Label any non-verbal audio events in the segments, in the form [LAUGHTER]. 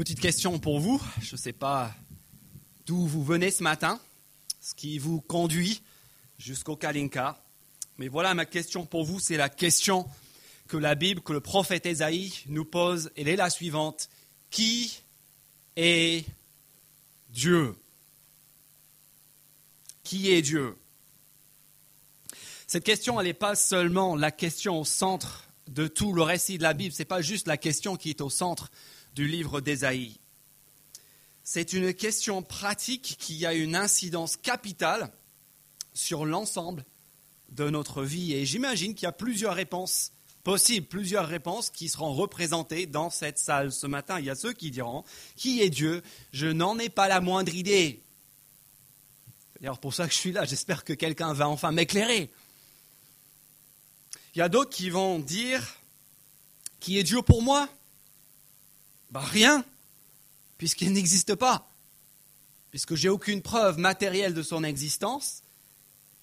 Petite question pour vous. Je ne sais pas d'où vous venez ce matin, ce qui vous conduit jusqu'au Kalinka. Mais voilà ma question pour vous, c'est la question que la Bible, que le prophète Ésaïe nous pose. Elle est la suivante. Qui est Dieu? Qui est Dieu? Cette question, elle n'est pas seulement la question au centre de tout le récit de la Bible, ce n'est pas juste la question qui est au centre du livre d'Ésaïe. C'est une question pratique qui a une incidence capitale sur l'ensemble de notre vie. Et j'imagine qu'il y a plusieurs réponses possibles, plusieurs réponses qui seront représentées dans cette salle ce matin. Il y a ceux qui diront, qui est Dieu? Je n'en ai pas la moindre idée. C'est d'ailleurs pour ça que je suis là. J'espère que quelqu'un va enfin m'éclairer. Il y a d'autres qui vont dire, qui est Dieu pour moi? Ben, Rien, puisqu'il n'existe pas, puisque j'ai aucune preuve matérielle de son existence,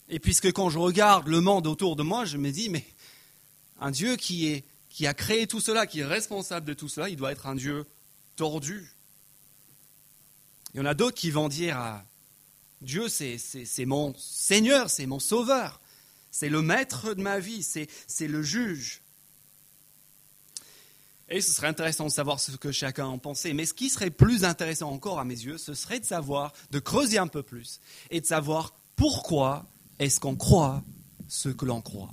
et puisque quand je regarde le monde autour de moi, je me dis, mais un Dieu qui, est, qui a créé tout cela, qui est responsable de tout cela, il doit être un Dieu tordu. Il y en a d'autres qui vont dire, ah, Dieu c'est mon Seigneur, c'est mon Sauveur. C'est le maître de ma vie, c'est le juge. Et ce serait intéressant de savoir ce que chacun en pensait. Mais ce qui serait plus intéressant encore à mes yeux, ce serait de savoir, de creuser un peu plus, et de savoir pourquoi est-ce qu'on croit ce que l'on croit.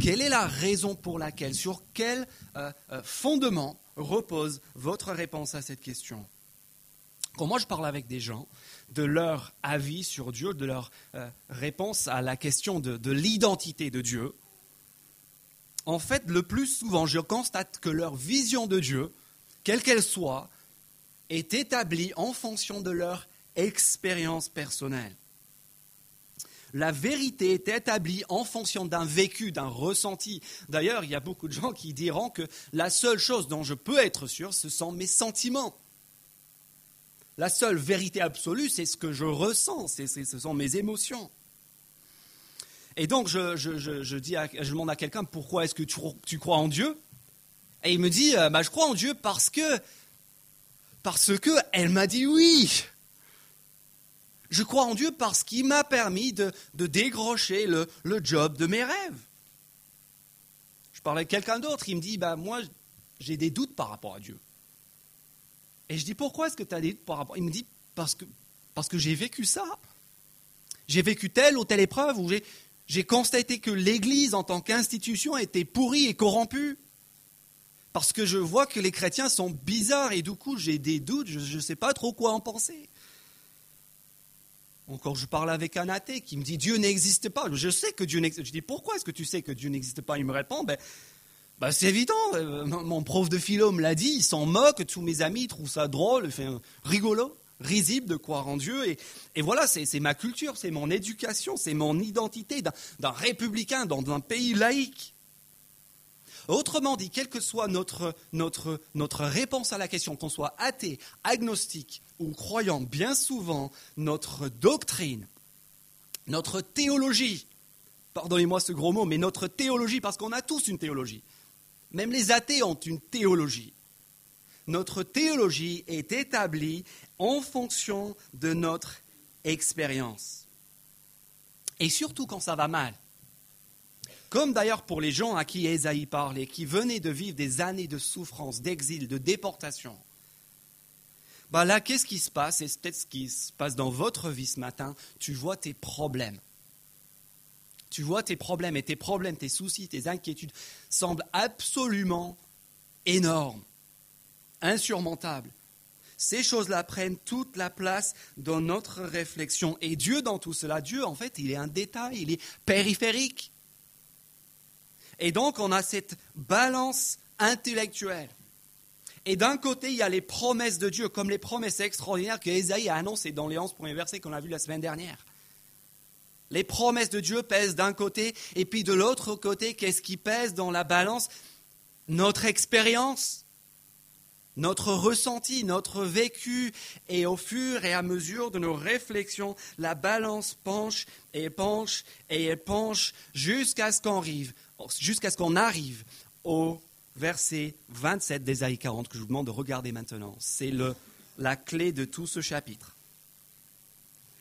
Quelle est la raison pour laquelle, sur quel euh, euh, fondement repose votre réponse à cette question? Quand moi je parle avec des gens, de leur avis sur Dieu, de leur euh, réponse à la question de, l'identité de Dieu, en fait, le plus souvent, je constate que leur vision de Dieu, quelle qu'elle soit, est établie en fonction de leur expérience personnelle. La vérité est établie en fonction d'un vécu, d'un ressenti. D'ailleurs, il y a beaucoup de gens qui diront que la seule chose dont je peux être sûr, ce sont mes sentiments. La seule vérité absolue, c'est ce que je ressens, ce sont mes émotions. Et donc, je, dis je demande à quelqu'un pourquoi est-ce que tu, crois en Dieu? Et il me dit euh, bah, Je crois en Dieu parce que. Parce que elle m'a dit oui. Je crois en Dieu parce qu'il m'a permis de, décrocher le, job de mes rêves. Je parlais à quelqu'un d'autre, il me dit bah, Moi, j'ai des doutes par rapport à Dieu. Et je dis, pourquoi est-ce que tu as dit par rapport? Il me dit, parce que, parce que j'ai vécu ça. J'ai vécu telle ou telle épreuve où j'ai constaté que l'Église en tant qu'institution était pourrie et corrompue. Parce que je vois que les chrétiens sont bizarres et du coup j'ai des doutes, je ne sais pas trop quoi en penser. Encore, je parle avec un athée qui me dit Dieu n'existe pas. Je sais que Dieu n'existe. Je dis pourquoi est-ce que tu sais que Dieu n'existe pas? Il me répond ben, bah, c'est évident, euh, mon prof de philo me l'a dit, il s'en moque, tous mes amis trouvent ça drôle, fait, rigolo, risible de croire en Dieu. Et, et voilà, c'est ma culture, c'est mon éducation, c'est mon identité d'un républicain dans un pays laïque. Autrement dit, quelle que soit notre, notre, notre réponse à la question, qu'on soit athée, agnostique ou croyant, bien souvent, notre doctrine, notre théologie, pardonnez-moi ce gros mot, mais notre théologie, parce qu'on a tous une théologie, même les athées ont une théologie. Notre théologie est établie en fonction de notre expérience. Et surtout quand ça va mal. Comme d'ailleurs pour les gens à qui Esaïe parlait, qui venaient de vivre des années de souffrance, d'exil, de déportation. Bah là, qu'est-ce qui se passe? Et c'est peut-être ce qui se passe dans votre vie ce matin. Tu vois tes problèmes tu vois tes problèmes et tes problèmes, tes soucis, tes inquiétudes semblent absolument énormes, insurmontables. Ces choses-là prennent toute la place dans notre réflexion. Et Dieu, dans tout cela, Dieu, en fait, il est un détail, il est périphérique. Et donc, on a cette balance intellectuelle. Et d'un côté, il y a les promesses de Dieu, comme les promesses extraordinaires que Ésaïe a annoncées dans les 11 premiers versets qu'on a vus la semaine dernière. Les promesses de Dieu pèsent d'un côté, et puis de l'autre côté, qu'est-ce qui pèse dans la balance? Notre expérience, notre ressenti, notre vécu, et au fur et à mesure de nos réflexions, la balance penche et penche et penche jusqu'à ce qu'on arrive, jusqu'à ce qu'on arrive au verset 27 d'Ésaïe 40 que je vous demande de regarder maintenant. C'est la clé de tout ce chapitre.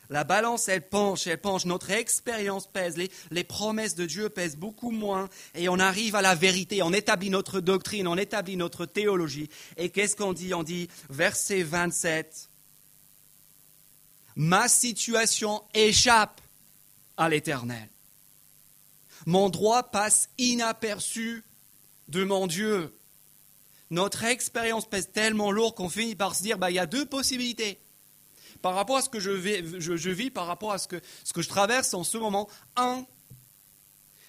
La balance, elle penche, elle penche. Notre expérience pèse. Les, promesses de Dieu pèsent beaucoup moins. Et on arrive à la vérité. On établit notre doctrine, on établit notre théologie. Et qu'est-ce qu'on dit? On dit, verset 27, Ma situation échappe à l'Éternel. Mon droit passe inaperçu de mon Dieu. Notre expérience pèse tellement lourd qu'on finit par se dire, bah, il y a deux possibilités. Par rapport à ce que je, vis, par rapport à ce que, je traverse en ce moment, un,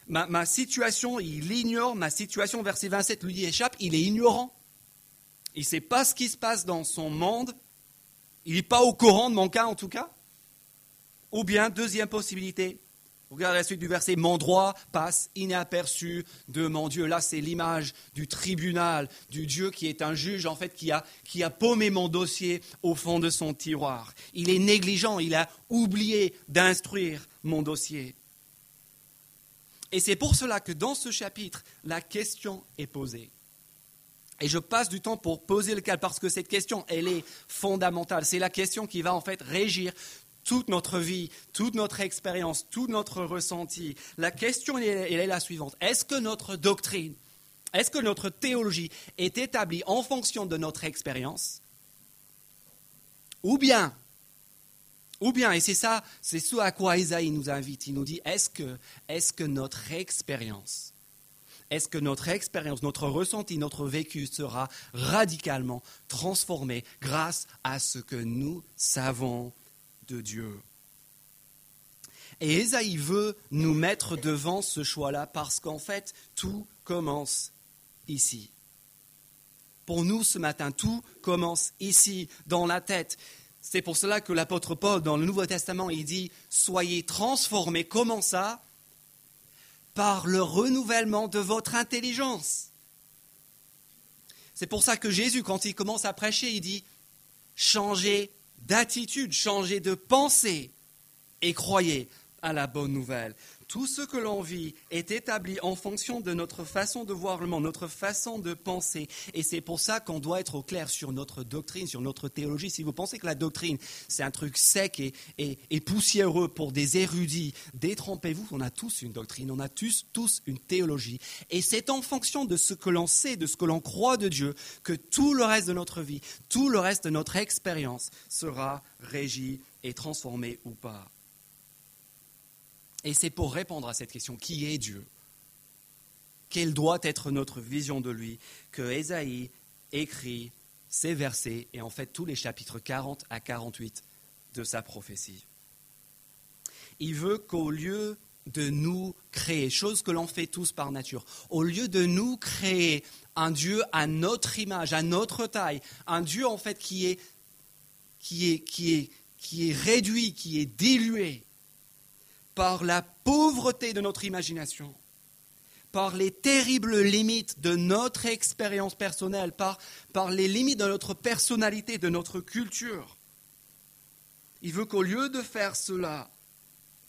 ma, situation, il ignore ma situation, verset 27, lui échappe, il est ignorant. Il ne sait pas ce qui se passe dans son monde. Il n'est pas au courant de mon cas en tout cas. Ou bien, deuxième possibilité, Regardez la suite du verset. Mon droit passe inaperçu de mon Dieu. Là, c'est l'image du tribunal, du Dieu qui est un juge, en fait, qui a, qui a paumé mon dossier au fond de son tiroir. Il est négligent, il a oublié d'instruire mon dossier. Et c'est pour cela que dans ce chapitre, la question est posée. Et je passe du temps pour poser le cas parce que cette question, elle est fondamentale. C'est la question qui va en fait régir toute notre vie, toute notre expérience, tout notre ressenti. La question, est la suivante. Est-ce que notre doctrine, est-ce que notre théologie est établie en fonction de notre expérience? Ou bien, et c'est ça, c'est ce à quoi Isaïe nous invite, il nous dit, est-ce que, que notre expérience, est-ce que notre expérience, notre ressenti, notre vécu sera radicalement transformé grâce à ce que nous savons? De Dieu. Et Ésaïe veut nous mettre devant ce choix-là parce qu'en fait, tout commence ici. Pour nous ce matin, tout commence ici, dans la tête. C'est pour cela que l'apôtre Paul, dans le Nouveau Testament, il dit Soyez transformés. Comment ça? Par le renouvellement de votre intelligence. C'est pour ça que Jésus, quand il commence à prêcher, il dit Changez d'attitude, changez de pensée et croyez à la bonne nouvelle. Tout ce que l'on vit est établi en fonction de notre façon de voir le monde, notre façon de penser. Et c'est pour ça qu'on doit être au clair sur notre doctrine, sur notre théologie. Si vous pensez que la doctrine, c'est un truc sec et, poussiéreux pour des érudits, détrempez-vous. On a tous une doctrine, on a tous, tous une théologie. Et c'est en fonction de ce que l'on sait, de ce que l'on croit de Dieu, que tout le reste de notre vie, tout le reste de notre expérience sera régi et transformé ou pas. Et c'est pour répondre à cette question, qui est Dieu? Quelle doit être notre vision de lui? Que Ésaïe écrit ces versets et en fait tous les chapitres 40 à 48 de sa prophétie. Il veut qu'au lieu de nous créer, chose que l'on fait tous par nature, au lieu de nous créer un Dieu à notre image, à notre taille, un Dieu en fait qui est, qui est, qui est, qui est réduit, qui est dilué, par la pauvreté de notre imagination, par les terribles limites de notre expérience personnelle, par, les limites de notre personnalité, de notre culture. Il veut qu'au lieu de faire cela,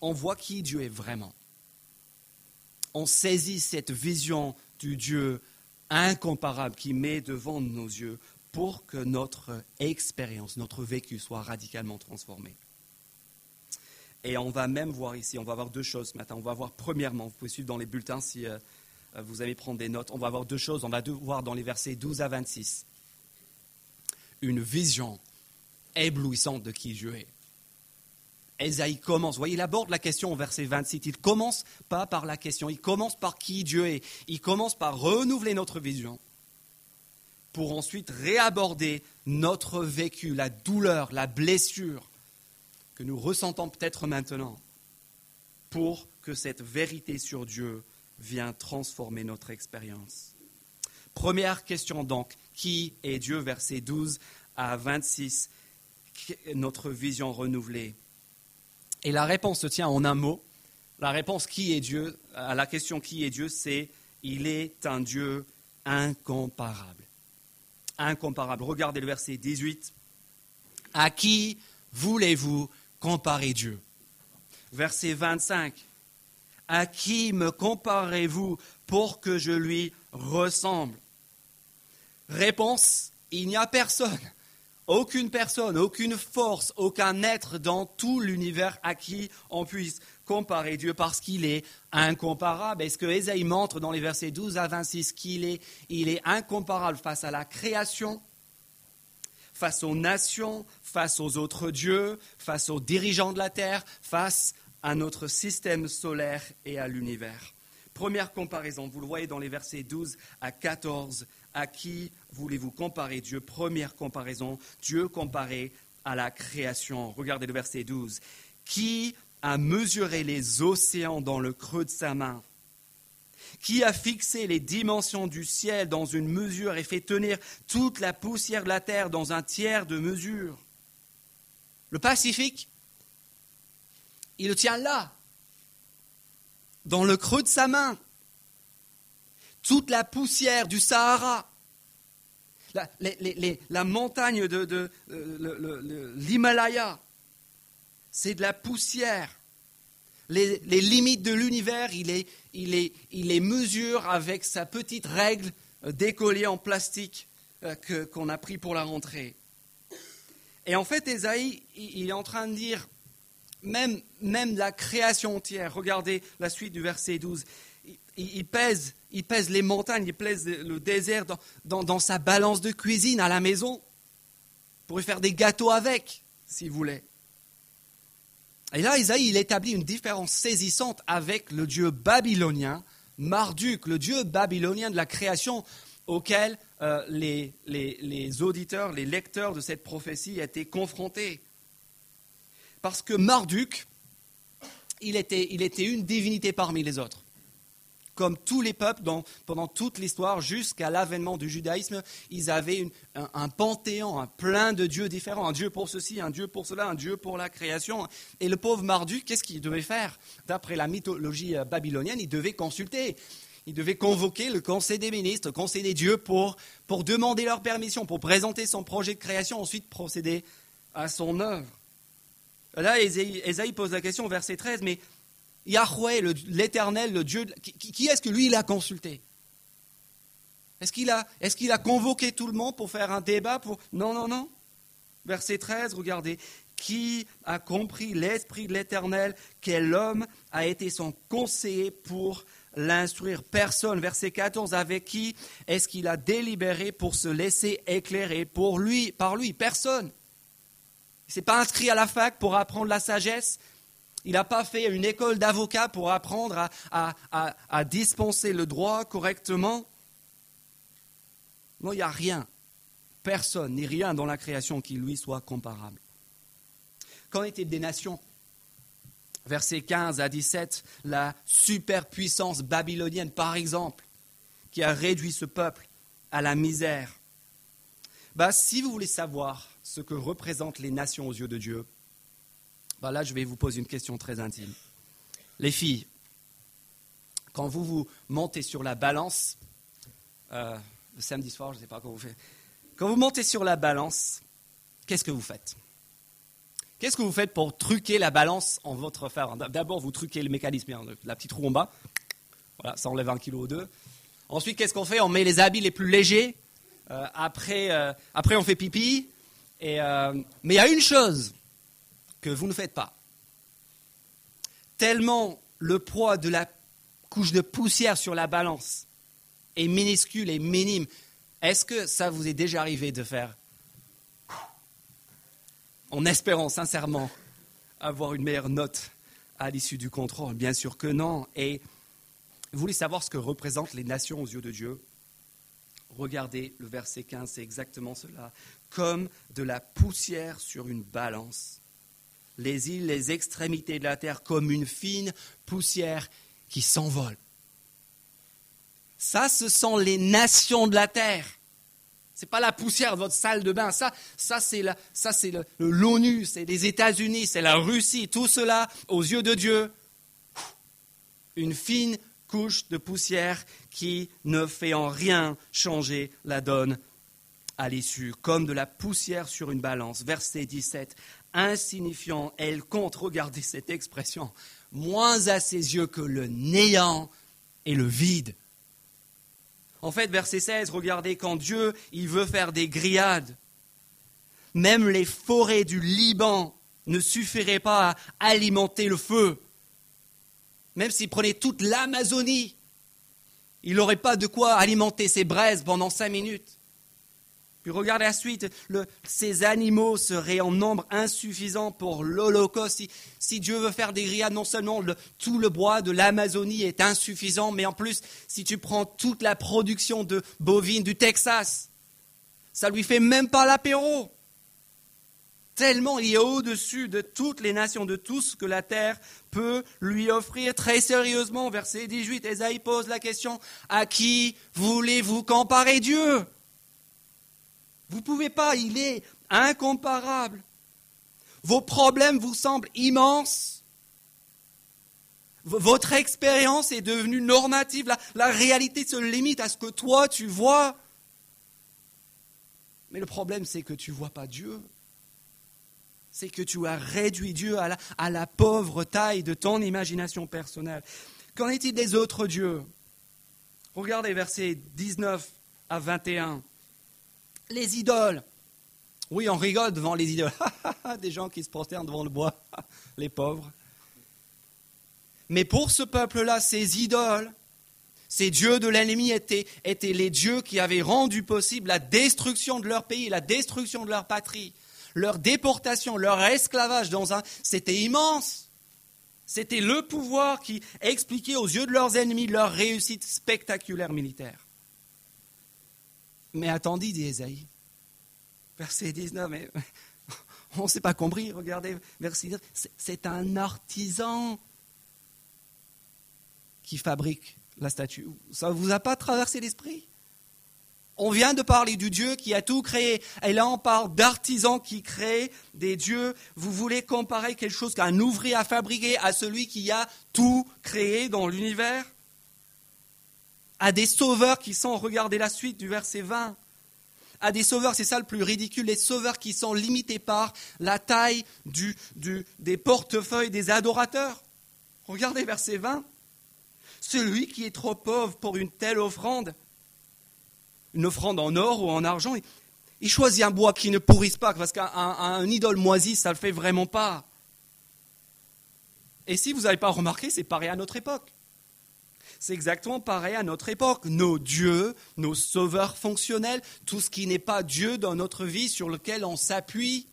on voit qui Dieu est vraiment. On saisit cette vision du Dieu incomparable qui met devant nos yeux pour que notre expérience, notre vécu soit radicalement transformé. Et on va même voir ici, on va voir deux choses ce matin. On va voir premièrement, vous pouvez suivre dans les bulletins si euh, euh, vous allez prendre des notes, on va voir deux choses. On va voir dans les versets 12 à 26 une vision éblouissante de qui Dieu est. Esaïe commence, vous voyez, il aborde la question au verset 26. Il commence pas par la question, il commence par qui Dieu est. Il commence par renouveler notre vision pour ensuite réaborder notre vécu, la douleur, la blessure que nous ressentons peut-être maintenant pour que cette vérité sur Dieu vienne transformer notre expérience. Première question donc, qui est Dieu Verset 12 à 26, notre vision renouvelée? Et la réponse se tient en un mot. La réponse qui est Dieu, à la question qui est Dieu, c'est il est un Dieu incomparable. Incomparable. Regardez le verset 18. À qui voulez-vous comparer Dieu. Verset 25. À qui me comparez-vous pour que je lui ressemble? Réponse, il n'y a personne. Aucune personne, aucune force, aucun être dans tout l'univers à qui on puisse comparer Dieu parce qu'il est incomparable. Est-ce que Ésaïe montre dans les versets 12 à 26 qu'il est, incomparable face à la création, face aux nations, face aux autres dieux, face aux dirigeants de la terre, face à notre système solaire et à l'univers Première comparaison, vous le voyez dans les versets 12 à 14 à qui voulez-vous comparer Dieu? Première comparaison, Dieu comparé à la création. Regardez le verset 12. Qui a mesuré les océans dans le creux de sa main? Qui a fixé les dimensions du ciel dans une mesure et fait tenir toute la poussière de la terre dans un tiers de mesure Le Pacifique, il le tient là, dans le creux de sa main toute la poussière du Sahara, la, montagne de, euh, l'Himalaya, c'est de la poussière. Les, limites de l'univers, il les, mesure avec sa petite règle euh, décollée en plastique euh, qu'on a pris pour la rentrée. Et en fait, Esaïe, il est en train de dire, même, la création entière, regardez la suite du verset 12, il, pèse, il pèse les montagnes, il pèse le désert dans, sa balance de cuisine à la maison. pour y faire des gâteaux avec, s'il voulait. Et là, Isaïe, établit une différence saisissante avec le dieu babylonien, Marduk, le dieu babylonien de la création, auquel euh, les, auditeurs, les lecteurs de cette prophétie étaient confrontés. Parce que Marduk, il était une divinité parmi les autres comme tous les peuples pendant toute l'histoire, jusqu'à l'avènement du judaïsme, ils avaient un, panthéon, plein de dieux différents, un dieu pour ceci, un dieu pour cela, un dieu pour la création. Et le pauvre Marduk, qu'est-ce qu'il devait faire? D'après la mythologie euh, babylonienne, il devait consulter. Il devait convoquer le conseil des ministres, le conseil des dieux pour, pour demander leur permission, pour présenter son projet de création, ensuite procéder à son œuvre. Là, Esaïe pose la question au verset 13, mais Yahweh, l'Éternel, le Dieu, qui, est-ce que lui, il a consulté? Est-ce qu'il a, convoqué tout le monde pour faire un débat pour... Non, non, non. Verset 13, regardez. Qui a compris l'Esprit de l'Éternel Quel homme a été son conseiller pour l'instruire? Personne. Verset 14, avec qui est-ce qu'il a délibéré pour se laisser éclairer pour lui, par lui? Personne. Il ne s'est pas inscrit à la fac pour apprendre la sagesse? Il n'a pas fait une école d'avocat pour apprendre à, dispenser le droit correctement. Non, il n'y a rien, personne, ni rien dans la création qui lui soit comparable. Qu'en est-il des nations? Versets 15 à 17, la superpuissance babylonienne, par exemple, qui a réduit ce peuple à la misère. Bah, si vous voulez savoir ce que représentent les nations aux yeux de Dieu, bah là, je vais vous poser une question très intime. Les filles, quand vous vous montez sur la balance, euh, le samedi soir, je ne sais pas comment vous faites, quand vous montez sur la balance, qu'est-ce que vous faites? Qu'est-ce que vous faites pour truquer la balance en votre faveur? D'abord, vous truquez le mécanisme, hein, la petite roue en bas. Voilà, ça enlève un kilo ou deux. Ensuite, qu'est-ce qu'on fait? On met les habits les plus légers. Euh, après, euh, après, on fait pipi. Mais il y a une chose que vous ne faites pas. Tellement le poids de la couche de poussière sur la balance est minuscule et minime. Est-ce que ça vous est déjà arrivé de faire en espérant sincèrement avoir une meilleure note à l'issue du contrôle? Bien sûr que non. Et vous voulez savoir ce que représentent les nations aux yeux de Dieu? Regardez le verset 15, c'est exactement cela. Comme de la poussière sur une balance les îles, les extrémités de la terre comme une fine poussière qui s'envole. Ça, ce sont les nations de la terre. Ce n'est pas la poussière de votre salle de bain. Ça, ça c'est l'ONU, c'est les États-Unis, c'est la Russie. Tout cela, aux yeux de Dieu, une fine couche de poussière qui ne fait en rien changer la donne à l'issue, comme de la poussière sur une balance. Verset 17 insignifiant, elle compte, regardez cette expression, moins à ses yeux que le néant et le vide. En fait, verset 16, regardez, quand Dieu, il veut faire des grillades, même les forêts du Liban ne suffiraient pas à alimenter le feu. Même s'il prenait toute l'Amazonie, il n'aurait pas de quoi alimenter ses braises pendant cinq minutes. Puis regardez la suite, ces animaux seraient en nombre insuffisant pour l'Holocauste. Si, Dieu veut faire des grillades, non seulement tout le bois de l'Amazonie est insuffisant, mais en plus, si tu prends toute la production de bovines du Texas, ça lui fait même pas l'apéro. Tellement il est au-dessus de toutes les nations, de tout ce que la terre peut lui offrir. Très sérieusement, verset 18, Esaïe pose la question, à qui voulez-vous comparer Dieu? Vous ne pouvez pas, il est incomparable. Vos problèmes vous semblent immenses. Votre expérience est devenue normative. La, la, réalité se limite à ce que toi tu vois. Mais le problème, c'est que tu ne vois pas Dieu. C'est que tu as réduit Dieu à la, à la pauvre taille de ton imagination personnelle. Qu'en est-il des autres dieux? Regardez versets 19 à 21 les idoles. Oui, on rigole devant les idoles. [LAUGHS] Des gens qui se prosternent devant le bois, [LAUGHS] les pauvres. Mais pour ce peuple-là, ces idoles, ces dieux de l'ennemi étaient, les dieux qui avaient rendu possible la destruction de leur pays, la destruction de leur patrie, leur déportation, leur esclavage dans un... C'était immense. C'était le pouvoir qui expliquait aux yeux de leurs ennemis leur réussite spectaculaire militaire. Mais attendez, dit Esaïe. Verset 19, mais [LAUGHS] on ne s'est pas compris, regardez, verset 19, c'est un artisan qui fabrique la statue. Ça ne vous a pas traversé l'esprit? On vient de parler du Dieu qui a tout créé. Et là, on parle d'artisans qui créent des dieux. Vous voulez comparer quelque chose qu'un ouvrier a fabriqué à celui qui a tout créé dans l'univers? À des sauveurs qui sont, regardez la suite du verset 20, à des sauveurs, c'est ça le plus ridicule, les sauveurs qui sont limités par la taille du, des portefeuilles des adorateurs. Regardez verset 20. Celui qui est trop pauvre pour une telle offrande, une offrande en or ou en argent, il choisit un bois qui ne pourrisse pas, parce qu'un idole moisi, ça ne le fait vraiment pas. Et si vous n'avez pas remarqué, c'est pareil à notre époque. C'est exactement pareil à notre époque. Nos dieux, nos sauveurs fonctionnels, tout ce qui n'est pas Dieu dans notre vie sur lequel on s'appuie,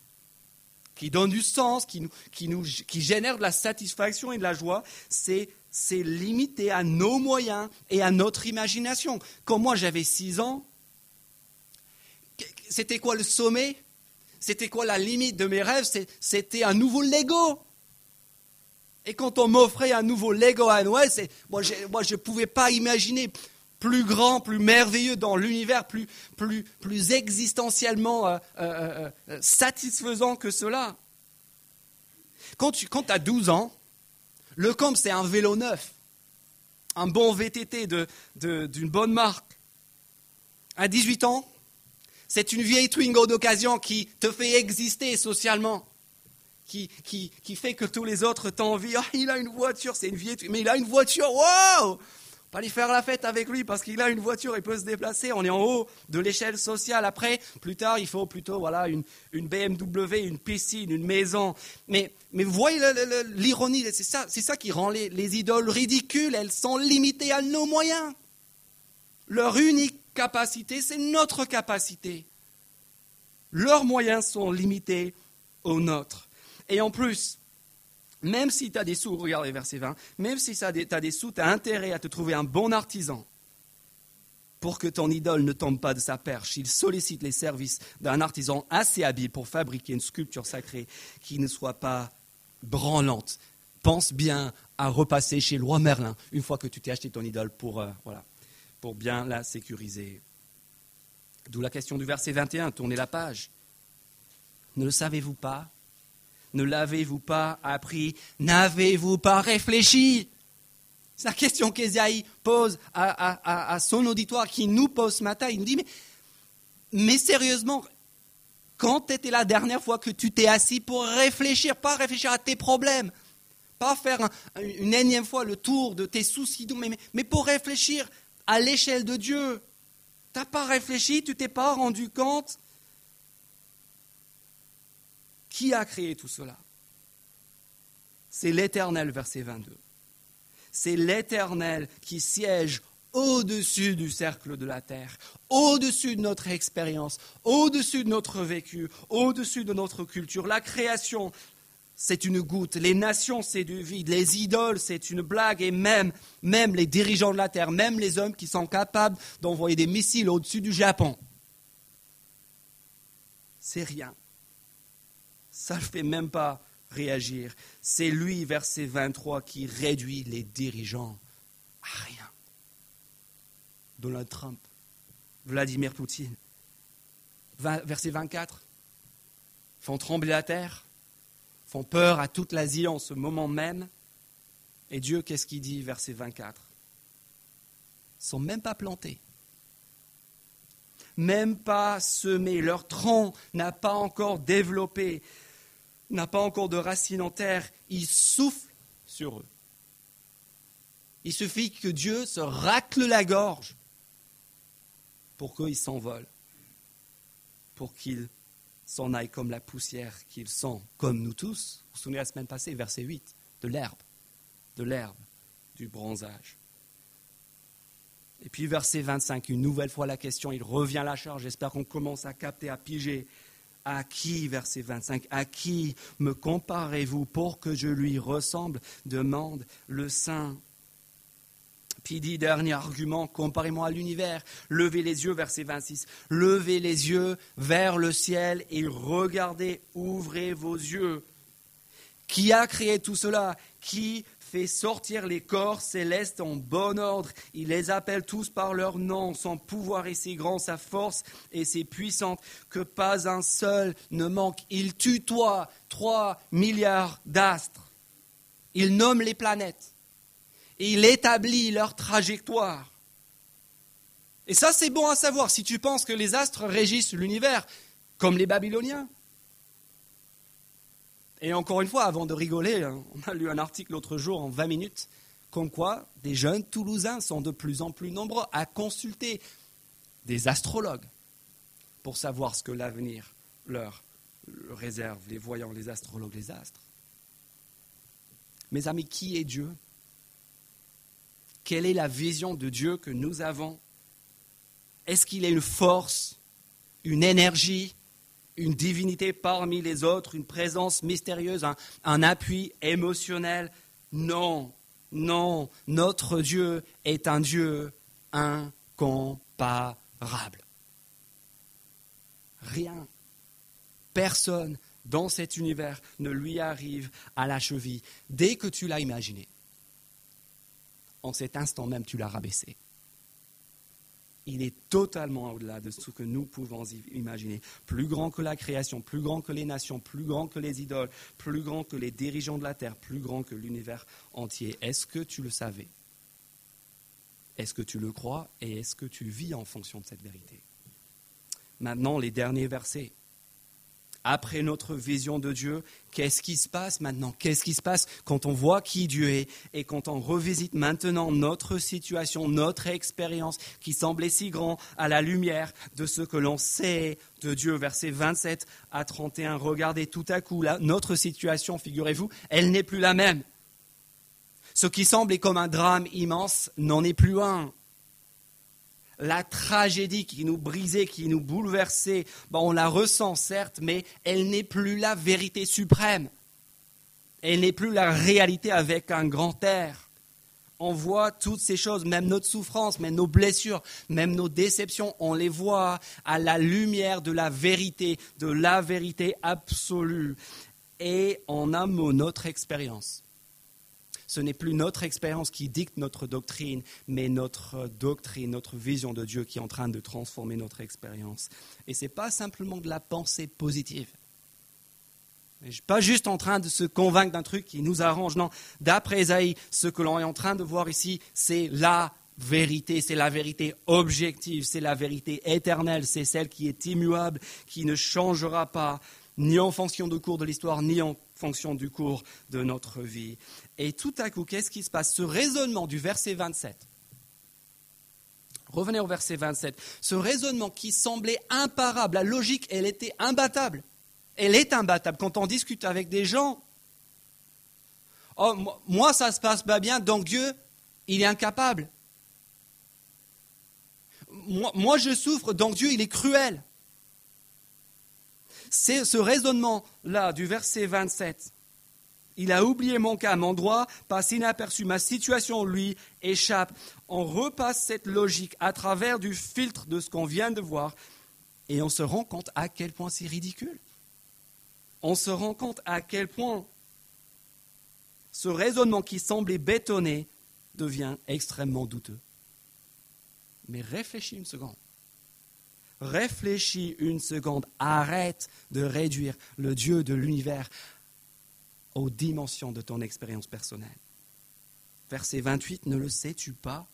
qui donne du sens, qui, nous, génère de la satisfaction et de la joie, c'est c'est limité à nos moyens et à notre imagination. Quand moi j'avais six ans, c'était quoi le sommet? C'était quoi la limite de mes rêves? C'était un nouveau Lego. Et quand on m'offrait un nouveau Lego à Noël, moi, je ne pouvais pas imaginer plus grand, plus merveilleux dans l'univers, plus, plus, plus existentiellement euh, euh, euh, satisfaisant que cela. Quand tu quand as 12 ans, le camp, c'est un vélo neuf, un bon VTT d'une de, bonne marque. À 18 ans, c'est une vieille Twingo d'occasion qui te fait exister socialement qui, qui, fait que tous les autres t'envient. Ah, il a une voiture, c'est une vieille, mais il a une voiture, waouh Pas aller faire la fête avec lui parce qu'il a une voiture, il peut se déplacer. On est en haut de l'échelle sociale. Après, plus tard, il faut plutôt voilà une, une BMW, une piscine, une maison. Mais, mais vous voyez l'ironie, c'est ça, ça qui rend les, les idoles ridicules. Elles sont limitées à nos moyens. Leur unique capacité, c'est notre capacité. Leurs moyens sont limités aux nôtres. Et en plus, même si tu as des sous, regardez verset 20, même si tu as des sous, tu as intérêt à te trouver un bon artisan pour que ton idole ne tombe pas de sa perche. Il sollicite les services d'un artisan assez habile pour fabriquer une sculpture sacrée qui ne soit pas branlante. Pense bien à repasser chez le roi Merlin une fois que tu t'es acheté ton idole pour, euh, voilà, pour bien la sécuriser. D'où la question du verset 21, tournez la page. Ne le savez-vous pas? Ne l'avez-vous pas appris? N'avez-vous pas réfléchi? C'est la question qu'Esaïe pose à, son auditoire, qui nous pose ce matin. Il nous dit, mais, mais sérieusement, quand était la dernière fois que tu t'es assis pour réfléchir, pas réfléchir à tes problèmes, pas faire une énième fois le tour de tes soucis, mais, mais pour réfléchir à l'échelle de Dieu. T'as pas réfléchi, tu t'es pas rendu compte? Qui a créé tout cela? C'est l'Éternel, verset 22. C'est l'Éternel qui siège au-dessus du cercle de la terre, au-dessus de notre expérience, au-dessus de notre vécu, au-dessus de notre culture. La création, c'est une goutte. Les nations, c'est du vide. Les idoles, c'est une blague. Et même, même les dirigeants de la terre, même les hommes qui sont capables d'envoyer des missiles au-dessus du Japon, c'est rien. Ça ne fait même pas réagir. C'est lui, verset 23, qui réduit les dirigeants à rien. Donald Trump, Vladimir Poutine. Verset 24. Font trembler la terre, font peur à toute l'Asie en ce moment même. Et Dieu, qu'est-ce qu'il dit, verset 24 Ils sont même pas plantés, même pas semés. Leur tronc n'a pas encore développé, n'a pas encore de racines en terre. Il souffle sur eux. Il suffit que Dieu se racle la gorge pour qu'ils s'envolent, pour qu'ils s'en aillent comme la poussière qu'ils sont, comme nous tous. Vous vous souvenez la semaine passée, verset 8, de l'herbe, de l'herbe, du bronzage. Et puis verset 25, une nouvelle fois la question, il revient à la charge, j'espère qu'on commence à capter, à piger. À qui, verset 25, à qui me comparez-vous pour que je lui ressemble? demande le Saint puis dit, dernier argument, comparez-moi à l'univers. Levez les yeux, verset 26. Levez les yeux vers le ciel et regardez, ouvrez vos yeux. Qui a créé tout cela? Qui fait sortir les corps célestes en bon ordre Il les appelle tous par leur nom. Son pouvoir est si grand, sa force est si puissante que pas un seul ne manque. Il tutoie trois milliards d'astres. Il nomme les planètes et il établit leur trajectoire. Et ça, c'est bon à savoir si tu penses que les astres régissent l'univers, comme les Babyloniens. Et encore une fois, avant de rigoler, hein, on a lu un article l'autre jour en 20 minutes, comme quoi des jeunes Toulousains sont de plus en plus nombreux à consulter des astrologues pour savoir ce que l'avenir leur réserve, les voyants, les astrologues, les astres. Mes amis, qui est Dieu? Quelle est la vision de Dieu que nous avons? Est-ce qu'il est une force, une énergie, une divinité parmi les autres, une présence mystérieuse, un, appui émotionnel Non, non, notre Dieu est un Dieu incomparable. Rien, personne dans cet univers ne lui arrive à la cheville dès que tu l'as imaginé en cet instant même, tu l'as rabaissé. Il est totalement au-delà de ce que nous pouvons imaginer. Plus grand que la création, plus grand que les nations, plus grand que les idoles, plus grand que les dirigeants de la terre, plus grand que l'univers entier. Est-ce que tu le savais? Est-ce que tu le crois? Et est-ce que tu vis en fonction de cette vérité? Maintenant, les derniers versets après notre vision de Dieu, qu'est-ce qui se passe maintenant? Qu'est-ce qui se passe quand on voit qui Dieu est et quand on revisite maintenant notre situation, notre expérience qui semblait si grand à la lumière de ce que l'on sait de Dieu? Versets 27 à 31. Regardez tout à coup notre situation, figurez-vous, elle n'est plus la même. Ce qui semblait comme un drame immense n'en est plus un la tragédie qui nous brisait, qui nous bouleversait, on la ressent certes, mais elle n'est plus la vérité suprême. Elle n'est plus la réalité avec un grand air. On voit toutes ces choses, même notre souffrance, même nos blessures, même nos déceptions, on les voit à la lumière de la vérité, de la vérité absolue. Et un mot, notre expérience ce n'est plus notre expérience qui dicte notre doctrine, mais notre doctrine, notre vision de Dieu qui est en train de transformer notre expérience. Et ce n'est pas simplement de la pensée positive. Je suis pas juste en train de se convaincre d'un truc qui nous arrange. Non, d'après Esaïe, ce que l'on est en train de voir ici, c'est la vérité, c'est la vérité objective, c'est la vérité éternelle, c'est celle qui est immuable, qui ne changera pas, ni en fonction du cours de l'histoire, ni en fonction du cours de notre vie. Et tout à coup, qu'est-ce qui se passe? Ce raisonnement du verset 27 Revenez au verset 27. Ce raisonnement qui semblait imparable, la logique, elle était imbattable. Elle est imbattable. Quand on discute avec des gens, oh, moi, ça se passe pas bien, donc Dieu, il est incapable. Moi, je souffre, donc Dieu, il est cruel. C'est ce raisonnement-là du verset 27 il a oublié mon cas, mon droit passe inaperçu, ma situation lui échappe. On repasse cette logique à travers du filtre de ce qu'on vient de voir et on se rend compte à quel point c'est ridicule. On se rend compte à quel point ce raisonnement qui semblait bétonné devient extrêmement douteux. Mais réfléchis une seconde. Réfléchis une seconde. Arrête de réduire le Dieu de l'univers aux dimensions de ton expérience personnelle. Verset 28, ne le sais-tu pas?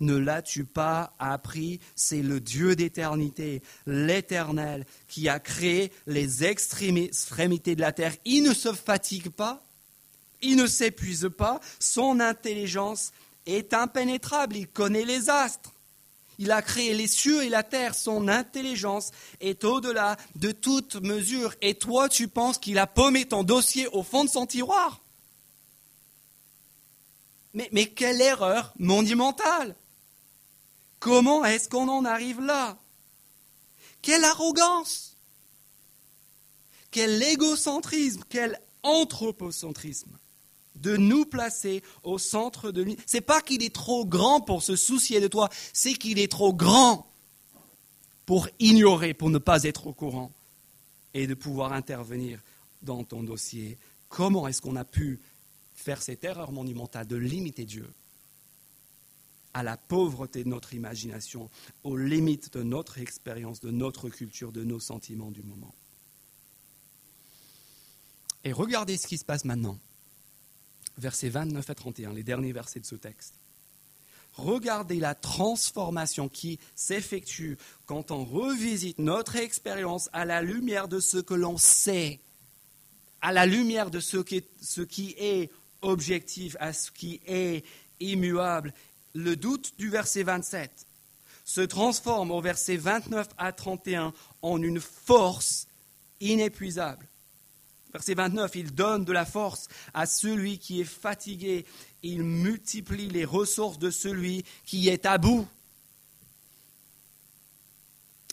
Ne l'as-tu pas appris? C'est le Dieu d'éternité, l'Éternel, qui a créé les extrémités de la terre. Il ne se fatigue pas, il ne s'épuise pas, son intelligence est impénétrable, il connaît les astres. Il a créé les cieux et la terre. Son intelligence est au-delà de toute mesure. Et toi, tu penses qu'il a paumé ton dossier au fond de son tiroir? Mais, mais quelle erreur monumentale! Comment est-ce qu'on en arrive là? Quelle arrogance! Quel égocentrisme! Quel anthropocentrisme de nous placer au centre de lui. C'est pas qu'il est trop grand pour se soucier de toi, c'est qu'il est trop grand pour ignorer, pour ne pas être au courant et de pouvoir intervenir dans ton dossier. Comment est-ce qu'on a pu faire cette erreur monumentale de limiter Dieu à la pauvreté de notre imagination, aux limites de notre expérience, de notre culture, de nos sentiments du moment? Et regardez ce qui se passe maintenant versets 29 à 31, les derniers versets de ce texte. Regardez la transformation qui s'effectue quand on revisite notre expérience à la lumière de ce que l'on sait, à la lumière de ce qui, est, objectif, à ce qui est immuable. Le doute du verset 27 se transforme au verset 29 à 31 en une force inépuisable. Verset 29, il donne de la force à celui qui est fatigué. Il multiplie les ressources de celui qui est à bout.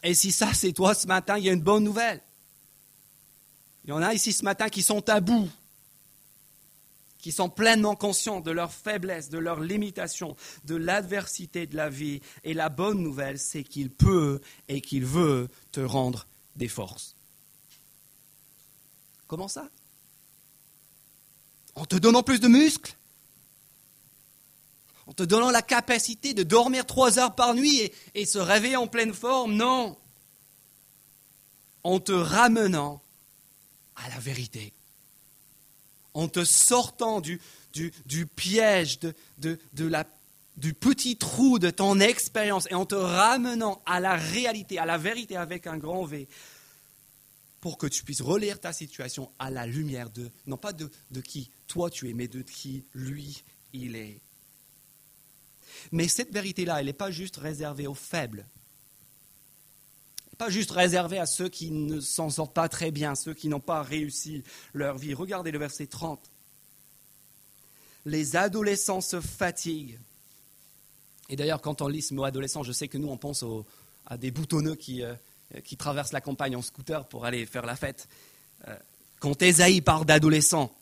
Et si ça, c'est toi ce matin, il y a une bonne nouvelle. Il y en a ici ce matin qui sont à bout, qui sont pleinement conscients de leur faiblesse, de leur limitation, de l'adversité de la vie. Et la bonne nouvelle, c'est qu'il peut et qu'il veut te rendre des forces. Comment ça? En te donnant plus de muscles? En te donnant la capacité de dormir trois heures par nuit et, se réveiller en pleine forme? Non. En te ramenant à la vérité. En te sortant du, piège, du petit trou de ton expérience et en te ramenant à la réalité, à la vérité avec un grand V, pour que tu puisses relire ta situation à la lumière de, non pas de, qui toi tu es, mais de qui lui il est. Mais cette vérité-là, elle n'est pas juste réservée aux faibles. Pas juste réservée à ceux qui ne s'en sortent pas très bien, ceux qui n'ont pas réussi leur vie. Regardez le verset 30. Les adolescents se fatiguent. Et d'ailleurs, quand on lit ce mot adolescent, je sais que nous, on pense à des boutonneux qui, euh, qui traverse la campagne en scooter pour aller faire la fête. Euh, quand Esaïe parle d'adolescents,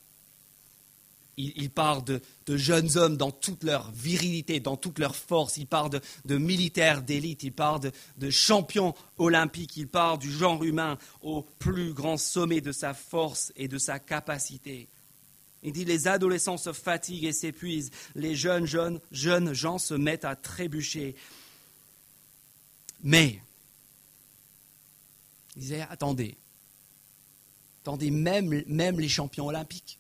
il, parle de, jeunes hommes dans toute leur virilité, dans toute leur force. Il parle de, militaires d'élite, il parle de, champions olympiques, il parle du genre humain au plus grand sommet de sa force et de sa capacité. Il dit les adolescents se fatiguent et s'épuisent, les jeunes, jeunes, jeunes gens se mettent à trébucher. Mais il disait, attendez, attendez, même, même les champions olympiques,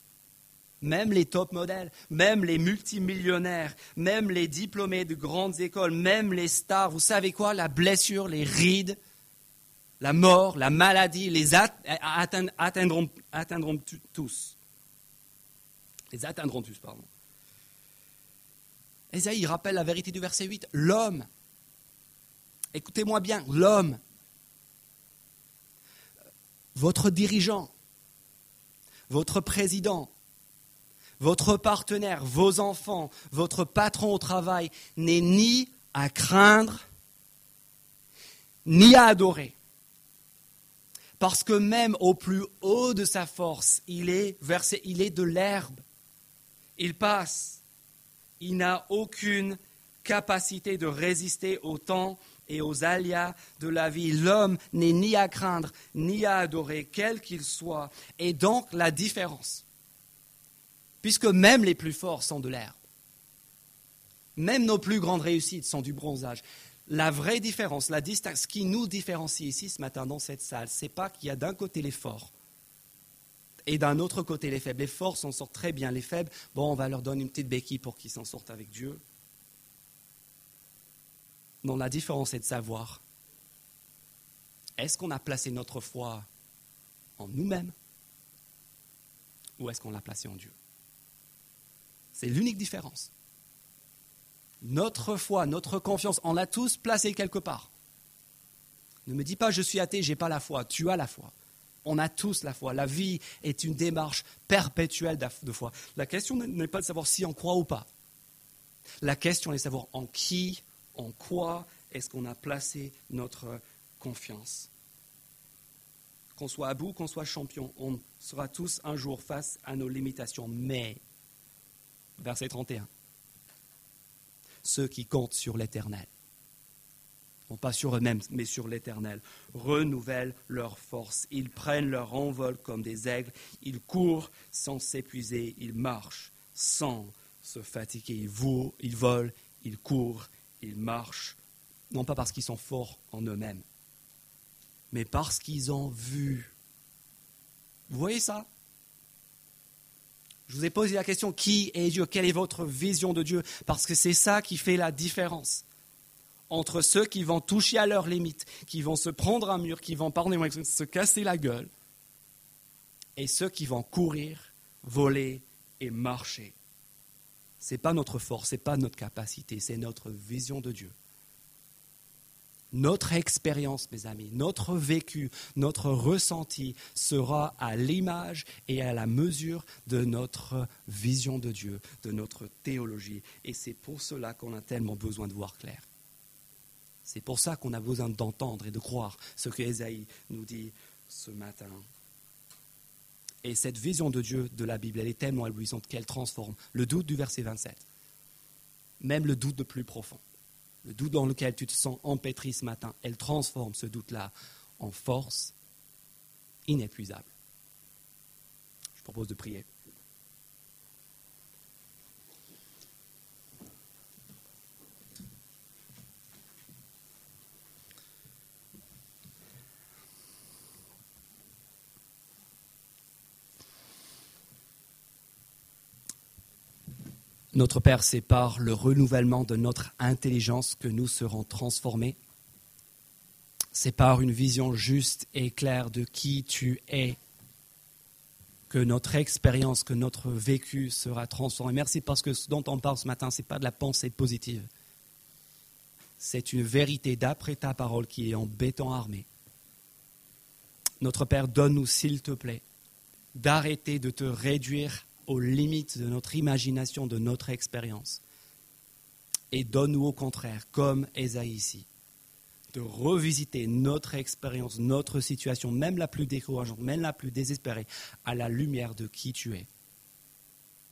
même les top modèles, même les multimillionnaires, même les diplômés de grandes écoles, même les stars, vous savez quoi La blessure, les rides, la mort, la maladie, les atteindront, atteindront tous. Les atteindront tous, pardon. Esaïe rappelle la vérité du verset 8. L'homme Écoutez-moi bien, l'homme, votre dirigeant, votre président, votre partenaire, vos enfants, votre patron au travail n'est ni à craindre, ni à adorer. Parce que même au plus haut de sa force, il est versé, il est de l'herbe. Il passe. Il n'a aucune capacité de résister au temps et aux aléas de la vie. L'homme n'est ni à craindre, ni à adorer, quel qu'il soit. Et donc la différence, puisque même les plus forts sont de l'herbe, même nos plus grandes réussites sont du bronzage. La vraie différence, la distinction, ce qui nous différencie ici ce matin dans cette salle, c'est pas qu'il y a d'un côté les forts et d'un autre côté les faibles. Les forts s'en sortent très bien, les faibles, bon, on va leur donner une petite béquille pour qu'ils s'en sortent avec Dieu. Non, la différence est de savoir est-ce qu'on a placé notre foi en nous-mêmes ou est-ce qu'on l'a placé en Dieu? C'est l'unique différence. Notre foi, notre confiance, on l'a tous placé quelque part. Ne me dis pas je suis athée, j'ai pas la foi. Tu as la foi. On a tous la foi. La vie est une démarche perpétuelle de foi. La question n'est pas de savoir si on croit ou pas. La question est de savoir en qui, en quoi est-ce qu'on a placé notre confiance. Qu'on soit à bout, qu'on soit champion, on sera tous un jour face à nos limitations. Mais, verset 31, ceux qui comptent sur l'Éternel, non pas sur eux-mêmes, mais sur l'Éternel, renouvellent leur force. Ils prennent leur envol comme des aigles, ils courent sans s'épuiser, ils marchent sans se fatiguer, ils, ils volent, ils courent, ils marchent, non pas parce qu'ils sont forts en eux-mêmes, mais parce qu'ils ont vu. Vous voyez ça? Je vous ai posé la question, qui est Dieu? Quelle est votre vision de Dieu? Parce que c'est ça qui fait la différence entre ceux qui vont toucher à leurs limites, qui vont se prendre un mur, qui vont, pardonnez-moi, se casser la gueule, et ceux qui vont courir, voler et marcher. Ce n'est pas notre force, ce n'est pas notre capacité, c'est notre vision de Dieu. Notre expérience, mes amis, notre vécu, notre ressenti sera à l'image et à la mesure de notre vision de Dieu, de notre théologie. Et c'est pour cela qu'on a tellement besoin de voir clair. C'est pour ça qu'on a besoin d'entendre et de croire ce que Esaïe nous dit ce matin. Et cette vision de Dieu de la Bible, elle est tellement éblouissante qu'elle transforme le doute du verset 27, même le doute de plus profond le doute dans lequel tu te sens empêtré ce matin, elle transforme ce doute-là en force inépuisable. Je propose de prier. Notre Père, c'est par le renouvellement de notre intelligence que nous serons transformés. C'est par une vision juste et claire de qui tu es que notre expérience, que notre vécu sera transformé. Merci parce que ce dont on parle ce matin, ce n'est pas de la pensée positive. C'est une vérité d'après ta parole qui est en béton armé. Notre Père, donne-nous, s'il te plaît, d'arrêter de te réduire aux limites de notre imagination, de notre expérience. Et donne-nous au contraire, comme Esaïe ici, de revisiter notre expérience, notre situation, même la plus décourageante, même la plus désespérée, à la lumière de qui tu es,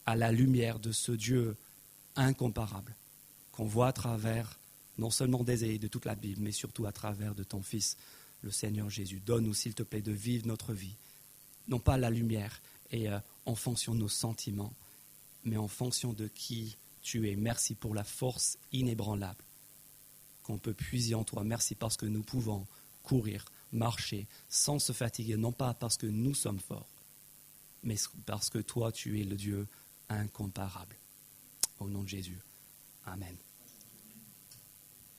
à la lumière de ce Dieu incomparable qu'on voit à travers non seulement d'Ésaïe, de toute la Bible, mais surtout à travers de ton Fils, le Seigneur Jésus. Donne-nous, s'il te plaît, de vivre notre vie, non pas la lumière, et euh, en fonction de nos sentiments, mais en fonction de qui tu es. Merci pour la force inébranlable qu'on peut puiser en toi. Merci parce que nous pouvons courir, marcher sans se fatiguer, non pas parce que nous sommes forts, mais parce que toi, tu es le Dieu incomparable. Au nom de Jésus. Amen.